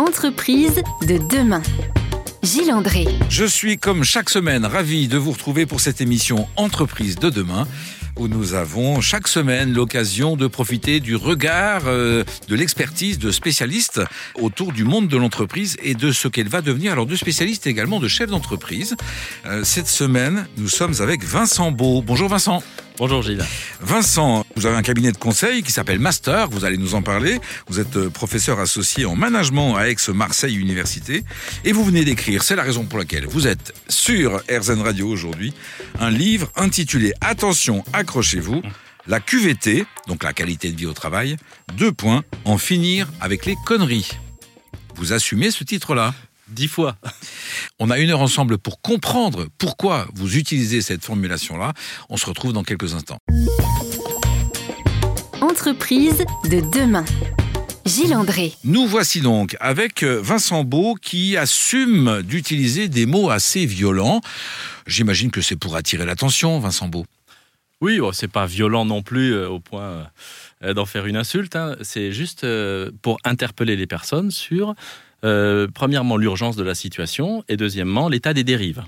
Entreprise de demain. Gilles André. Je suis comme chaque semaine ravi de vous retrouver pour cette émission Entreprise de demain où nous avons chaque semaine l'occasion de profiter du regard, euh, de l'expertise de spécialistes autour du monde de l'entreprise et de ce qu'elle va devenir. Alors de spécialistes également de chefs d'entreprise. Euh, cette semaine, nous sommes avec Vincent Beau. Bonjour Vincent. Bonjour Gilles. Vincent, vous avez un cabinet de conseil qui s'appelle Master, vous allez nous en parler. Vous êtes euh, professeur associé en management à Aix-Marseille Université et vous venez d'écrire, c'est la raison pour laquelle vous êtes sur RZN Radio aujourd'hui, un livre intitulé Attention, accrochez-vous, la QVT, donc la qualité de vie au travail, deux points, en finir avec les conneries. Vous assumez ce titre-là? Dix fois. On a une heure ensemble pour comprendre pourquoi vous utilisez cette formulation-là. On se retrouve dans quelques instants. Entreprise de demain. Gilles André. Nous voici donc avec euh, Vincent Beau qui assume d'utiliser des mots assez violents. J'imagine que c'est pour attirer l'attention, Vincent Beau. Oui, oh, c'est pas violent non plus euh, au point euh, d'en faire une insulte. hein. C'est juste euh, pour interpeller les personnes sur, euh, premièrement, l'urgence de la situation et deuxièmement, l'état des dérives.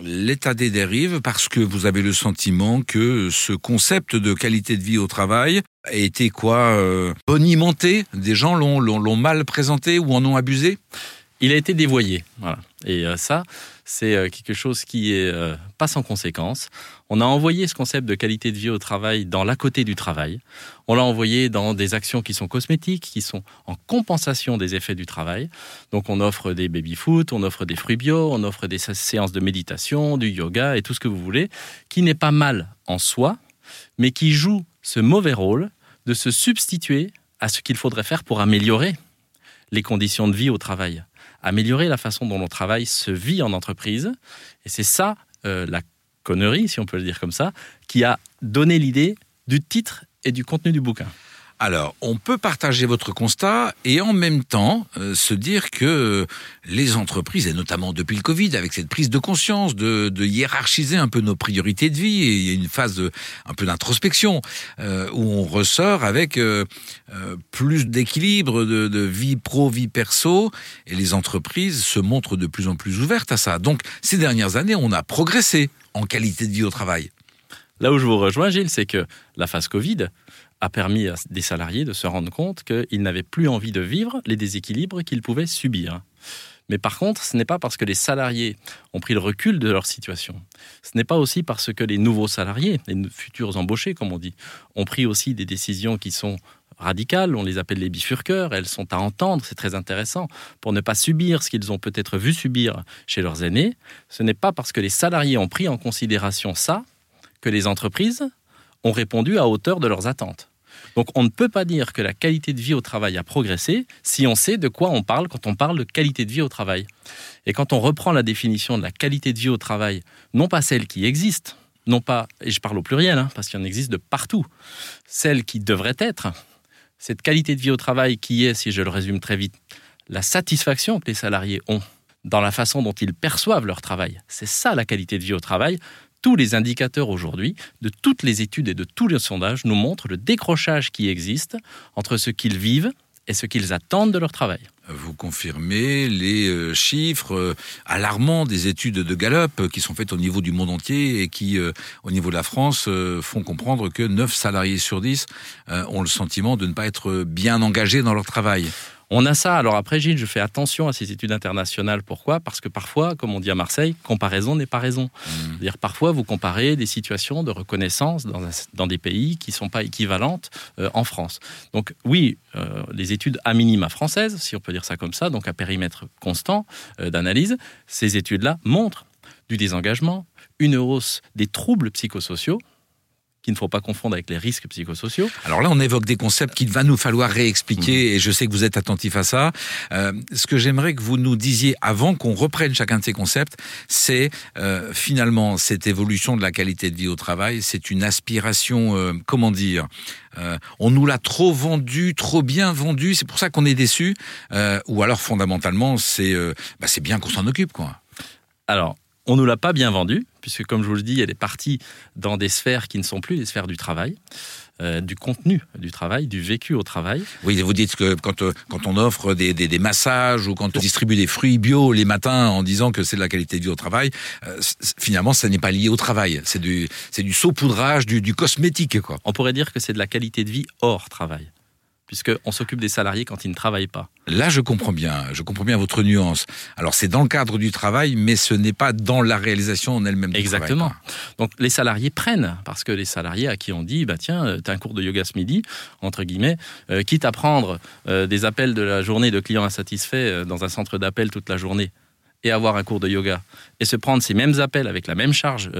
L'état des dérives parce que vous avez le sentiment que ce concept de qualité de vie au travail a été quoi euh, bonimenté? Des gens l'ont, mal présenté ou en ont abusé? Il a été dévoyé. Voilà. Et euh, ça, c'est euh, quelque chose qui est euh, pas sans conséquence. On a envoyé ce concept de qualité de vie au travail dans l'à côté du travail. On l'a envoyé dans des actions qui sont cosmétiques, qui sont en compensation des effets du travail. Donc on offre des baby-foot, on offre des fruits bio, on offre des sé- séances de méditation, du yoga et tout ce que vous voulez, qui n'est pas mal en soi, mais qui joue ce mauvais rôle de se substituer à ce qu'il faudrait faire pour améliorer les conditions de vie au travail, améliorer la façon dont le travail se vit en entreprise. Et c'est ça, euh, la connerie, si on peut le dire comme ça, qui a donné l'idée du titre et du contenu du bouquin. Alors, on peut partager votre constat et en même temps euh, se dire que les entreprises, et notamment depuis le Covid, avec cette prise de conscience de, hiérarchiser un peu nos priorités de vie, et il y a une phase un peu d'introspection euh, où on ressort avec euh, plus d'équilibre de, de vie pro, vie perso, et les entreprises se montrent de plus en plus ouvertes à ça. Donc, ces dernières années, on a progressé en qualité de vie au travail. Là où je vous rejoins, Gilles, c'est que la phase Covid a permis à des salariés de se rendre compte qu'ils n'avaient plus envie de vivre les déséquilibres qu'ils pouvaient subir. Mais par contre, ce n'est pas parce que les salariés ont pris le recul de leur situation. Ce n'est pas aussi parce que les nouveaux salariés, les futurs embauchés, comme on dit, ont pris aussi des décisions qui sont radicales, on les appelle les bifurqueurs, elles sont à entendre, c'est très intéressant, pour ne pas subir ce qu'ils ont peut-être vu subir chez leurs aînés. Ce n'est pas parce que les salariés ont pris en considération ça que les entreprises ont répondu à hauteur de leurs attentes. Donc on ne peut pas dire que la qualité de vie au travail a progressé si on sait de quoi on parle quand on parle de qualité de vie au travail. Et quand on reprend la définition de la qualité de vie au travail, non pas celle qui existe, non pas, et je parle au pluriel, hein, parce qu'il en existe de partout, celle qui devrait être, cette qualité de vie au travail qui est, si je le résume très vite, la satisfaction que les salariés ont dans la façon dont ils perçoivent leur travail. C'est ça la qualité de vie au travail. Tous les indicateurs aujourd'hui, de toutes les études et de tous les sondages, nous montrent le décrochage qui existe entre ce qu'ils vivent et ce qu'ils attendent de leur travail. Vous confirmez les euh, chiffres euh, alarmants des études de Gallup qui sont faites au niveau du monde entier et qui, euh, au niveau de la France, font comprendre que 9 salariés sur 10 euh, ont le sentiment de ne pas être bien engagés dans leur travail. On a ça. Alors après, Gilles, je fais attention à ces études internationales. Pourquoi? Parce que parfois, comme on dit à Marseille, comparaison n'est pas raison. C'est-à-dire parfois, vous comparez des situations de reconnaissance dans, un- dans des pays qui ne sont pas équivalentes euh, en France. Donc oui, euh, les études à minima françaises, si on peut dire ça comme ça, donc à périmètre constant euh, d'analyse, ces études-là montrent du désengagement, une hausse des troubles psychosociaux, qu'il ne faut pas confondre avec les risques psychosociaux. Alors là, on évoque des concepts qu'il va nous falloir réexpliquer et je sais que vous êtes attentif à ça. Euh, ce que j'aimerais que vous nous disiez avant qu'on reprenne chacun de ces concepts, c'est euh, finalement cette évolution de la qualité de vie au travail, c'est une aspiration, euh, comment dire, on nous l'a trop vendu, trop bien vendu, c'est pour ça qu'on est déçu, ou alors fondamentalement, c'est bah, bien qu'on s'en occupe, quoi. Alors, on ne nous l'a pas bien vendu, puisque comme je vous le dis, elle est partie dans des sphères qui ne sont plus les sphères du travail. euh, du contenu du travail, du vécu au travail. Oui, vous dites que quand, euh, quand on offre des, des, des, massages ou quand on distribue des fruits bio les matins en disant que c'est de la qualité de vie au travail, euh, finalement, ça n'est pas lié au travail. C'est du, c'est du saupoudrage, du, du cosmétique. Quoi. On pourrait dire que c'est de la qualité de vie hors travail puisqu'on s'occupe des salariés quand ils ne travaillent pas. Là, je comprends bien, je comprends bien votre nuance. Alors, c'est dans le cadre du travail, mais ce n'est pas dans la réalisation en elle-même Exactement. Donc, les salariés prennent, parce que les salariés à qui on dit, bah tiens, euh, tu as un cours de yoga ce midi, entre guillemets, euh, quitte à prendre euh, des appels de la journée de clients insatisfaits euh, dans un centre d'appel toute la journée, et avoir un cours de yoga et se prendre ces mêmes appels avec la même charge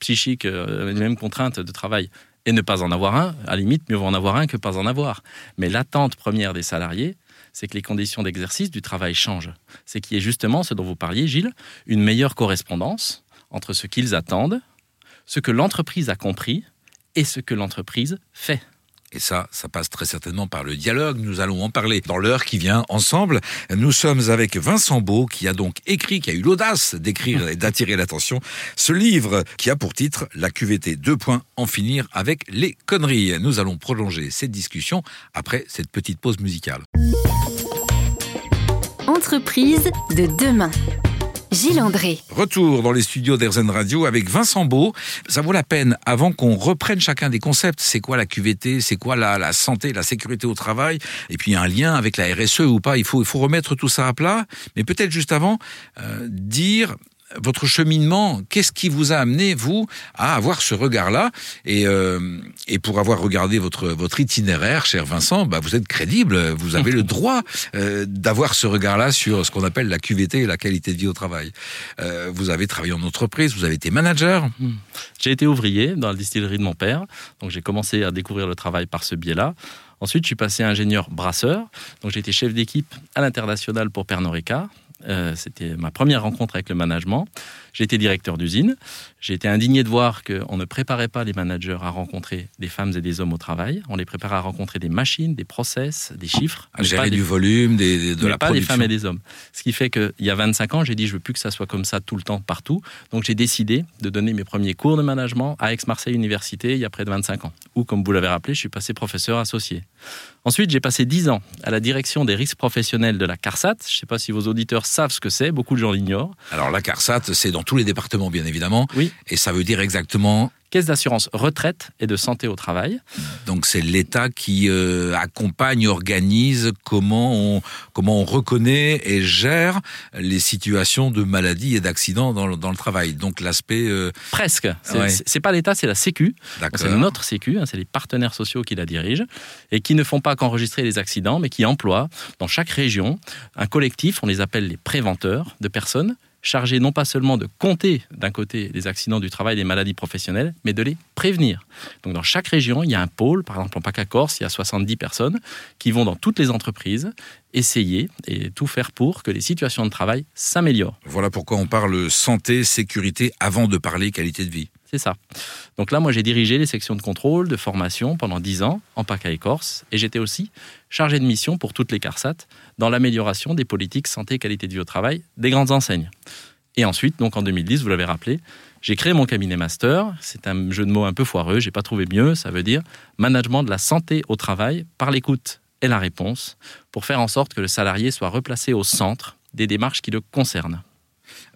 psychique, les mêmes contraintes de travail et ne pas en avoir un, à la limite, mieux vaut en avoir un que pas en avoir. Mais l'attente première des salariés, c'est que les conditions d'exercice du travail changent. C'est qu'il y ait justement, ce dont vous parliez, Gilles, une meilleure correspondance entre ce qu'ils attendent, ce que l'entreprise a compris et ce que l'entreprise fait. Et ça, ça passe très certainement par le dialogue. Nous allons en parler dans l'heure qui vient ensemble. Nous sommes avec Vincent Beau, qui a donc écrit, qui a eu l'audace d'écrire et d'attirer l'attention, ce livre qui a pour titre La QVT 2 points, en finir avec les conneries. Nous allons prolonger cette discussion après cette petite pause musicale. Entreprise de demain. Gilles André. Retour dans les studios d'Airzen Radio avec Vincent Beau. Ça vaut la peine, avant qu'on reprenne chacun des concepts, c'est quoi la QVT, c'est quoi la, la, santé, la sécurité au travail, et puis un lien avec la RSE ou pas, il faut, il faut remettre tout ça à plat. Mais peut-être juste avant, euh, dire votre cheminement, qu'est-ce qui vous a amené, vous, à avoir ce regard-là? Et, euh, et pour avoir regardé votre, votre itinéraire, cher Vincent, bah, vous êtes crédible, vous avez le droit euh, d'avoir ce regard-là sur ce qu'on appelle la QVT et la qualité de vie au travail. Euh, vous avez travaillé en entreprise, vous avez été manager. J'ai été ouvrier dans la distillerie de mon père, donc j'ai commencé à découvrir le travail par ce biais-là. Ensuite, je suis passé ingénieur brasseur, donc j'ai été chef d'équipe à l'international pour Pernod Ricard. Euh, C'était ma première rencontre avec le management. Été directeur d'usine. J'ai été indigné de voir qu'on ne préparait pas les managers à rencontrer des femmes et des hommes au travail. On les préparait à rencontrer des machines, des process, des chiffres. À gérer du volume, des, des, de mais la pas production. des femmes et des hommes. Ce qui fait qu'il y a 25 ans, j'ai dit je veux plus que ça soit comme ça tout le temps, partout. Donc j'ai décidé de donner mes premiers cours de management à Aix-Marseille Université il y a près de 25 ans. Où, comme vous l'avez rappelé, je suis passé professeur associé. Ensuite, j'ai passé 10 ans à la direction des risques professionnels de la CARSAT. Je ne sais pas si vos auditeurs savent ce que c'est, beaucoup de gens l'ignorent. Alors la CARSAT, c'est dans tous les départements, bien évidemment. Oui. Et ça veut dire exactement Caisse d'assurance retraite et de santé au travail. Donc c'est l'État qui euh, accompagne, organise comment on, comment on reconnaît et gère les situations de maladie et d'accidents dans, le- dans le travail. Donc l'aspect... euh, Presque. C'est Ouais. pas l'État, c'est la Sécu. C'est notre Sécu, hein, c'est les partenaires sociaux qui la dirigent et qui ne font pas qu'enregistrer les accidents, mais qui emploient dans chaque région un collectif, on les appelle les préventeurs de personnes chargés non pas seulement de compter d'un côté les accidents du travail, les maladies professionnelles, mais de les prévenir. Donc dans chaque région, il y a un pôle, par exemple en PACA Corse, il y a 70 personnes qui vont dans toutes les entreprises essayer et tout faire pour que les situations de travail s'améliorent. Voilà pourquoi on parle santé, sécurité avant de parler qualité de vie. Donc là, moi, j'ai dirigé les sections de contrôle, de formation pendant 10 ans en PACA et Corse. Et j'étais aussi chargé de mission pour toutes les CARSAT dans l'amélioration des politiques santé et qualité de vie au travail des grandes enseignes. Et ensuite, donc en 2010, vous l'avez rappelé, j'ai créé mon cabinet master. C'est un jeu de mots un peu foireux, j'ai pas trouvé mieux. Ça veut dire management de la santé au travail par l'écoute et la réponse pour faire en sorte que le salarié soit replacé au centre des démarches qui le concernent.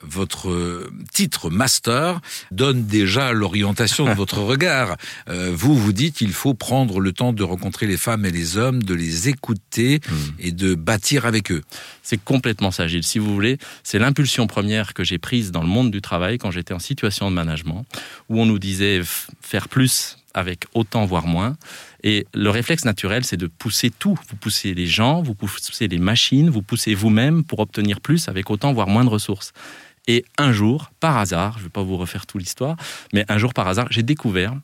Votre euh, titre master donne déjà l'orientation de votre regard. Euh, vous vous dites il faut prendre le temps de rencontrer les femmes et les hommes, de les écouter et de bâtir avec eux. C'est complètement ça, Gilles. Si vous voulez, c'est l'impulsion première que j'ai prise dans le monde du travail quand j'étais en situation de management, où on nous disait faire plus avec autant, voire moins. Et le réflexe naturel, c'est de pousser tout. Vous poussez les gens, vous poussez les machines, vous poussez vous-même pour obtenir plus avec autant, voire moins de ressources. Et un jour, par hasard, je ne vais pas vous refaire toute l'histoire, mais un jour, par hasard, j'ai découvert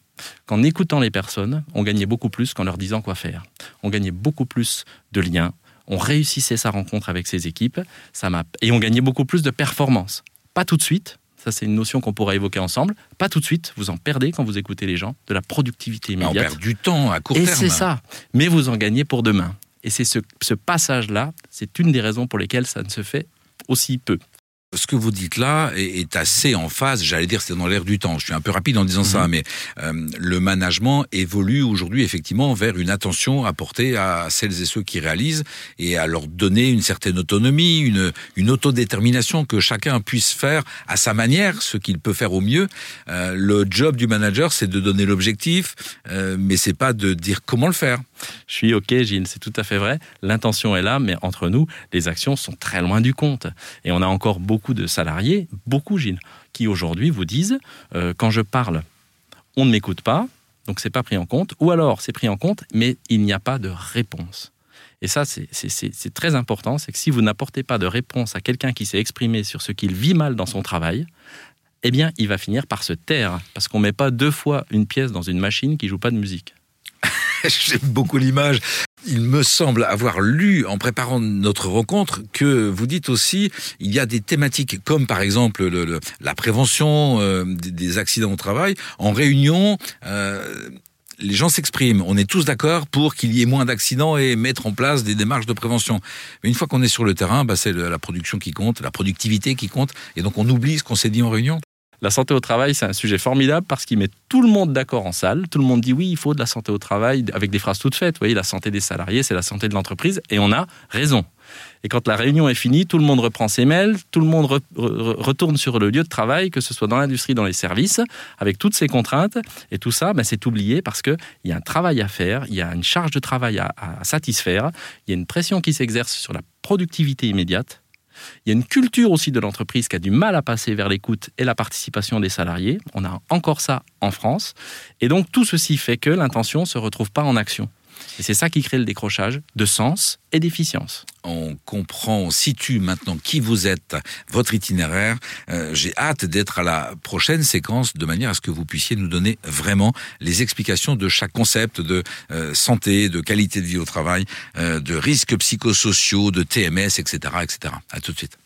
qu'en écoutant les personnes, on gagnait beaucoup plus qu'en leur disant quoi faire. On gagnait beaucoup plus de liens, on réussissait sa rencontre avec ses équipes, ça m'a et on gagnait beaucoup plus de performance. Pas tout de suite, ça c'est une notion qu'on pourra évoquer ensemble. Pas tout de suite, vous en perdez quand vous écoutez les gens, de la productivité On immédiate. perd du temps à court Et terme. c'est ça, mais vous en gagnez pour demain. Et c'est ce, ce passage-là, c'est une des raisons pour lesquelles ça ne se fait aussi peu. Ce que vous dites là est, assez en phase, j'allais dire c'est dans l'air du temps. Je suis un peu rapide en disant ça, mhm. mais euh, le management évolue aujourd'hui effectivement vers une attention apportée à celles et ceux qui réalisent et à leur donner une certaine autonomie, une, une autodétermination que chacun puisse faire à sa manière, ce qu'il peut faire au mieux. Euh, le job du manager, c'est de donner l'objectif, euh, mais c'est pas de dire comment le faire. Je suis OK, Gilles, c'est tout à fait vrai. L'intention est là, mais entre nous, les actions sont très loin du compte. Et on a encore beaucoup de salariés, beaucoup, Gilles, qui aujourd'hui vous disent, euh, quand je parle, on ne m'écoute pas, donc c'est pas pris en compte, ou alors c'est pris en compte, mais il n'y a pas de réponse. Et ça, c'est très important, c'est que si vous n'apportez pas de réponse à quelqu'un qui s'est exprimé sur ce qu'il vit mal dans son travail, eh bien, il va finir par se taire, parce qu'on ne met pas deux fois une pièce dans une machine qui joue pas de musique. J'aime beaucoup l'image. Il me semble avoir lu en préparant notre rencontre que vous dites aussi il y a des thématiques comme par exemple le, la prévention euh, des accidents au travail. En réunion, euh, les gens s'expriment. On est tous d'accord pour qu'il y ait moins d'accidents et mettre en place des démarches de prévention. Mais une fois qu'on est sur le terrain, bah, c'est la production qui compte, la productivité qui compte, et donc on oublie ce qu'on s'est dit en réunion. La santé au travail, c'est un sujet formidable parce qu'il met tout le monde d'accord en salle. Tout le monde dit oui, il faut de la santé au travail avec des phrases toutes faites. Vous voyez, la santé des salariés, c'est la santé de l'entreprise et on a raison. Et quand la réunion est finie, tout le monde reprend ses mails, tout le monde retourne sur le lieu de travail, que ce soit dans l'industrie, dans les services, avec toutes ces contraintes. Et tout ça, ben, c'est oublié parce qu'il y a un travail à faire, il y a une charge de travail à satisfaire, il y a une pression qui s'exerce sur la productivité immédiate. Il y a une culture aussi de l'entreprise qui a du mal à passer vers l'écoute et la participation des salariés. On a encore ça en France. Et donc tout ceci fait que l'intention ne se retrouve pas en action. Et c'est ça qui crée le décrochage de sens et d'efficience. On comprend, on situe maintenant qui vous êtes, votre itinéraire. Euh, j'ai hâte d'être à la prochaine séquence de manière à ce que vous puissiez nous donner vraiment les explications de chaque concept de euh, santé, de qualité de vie au travail, euh, de risques psychosociaux, de TMS, etc., etc. À tout de suite.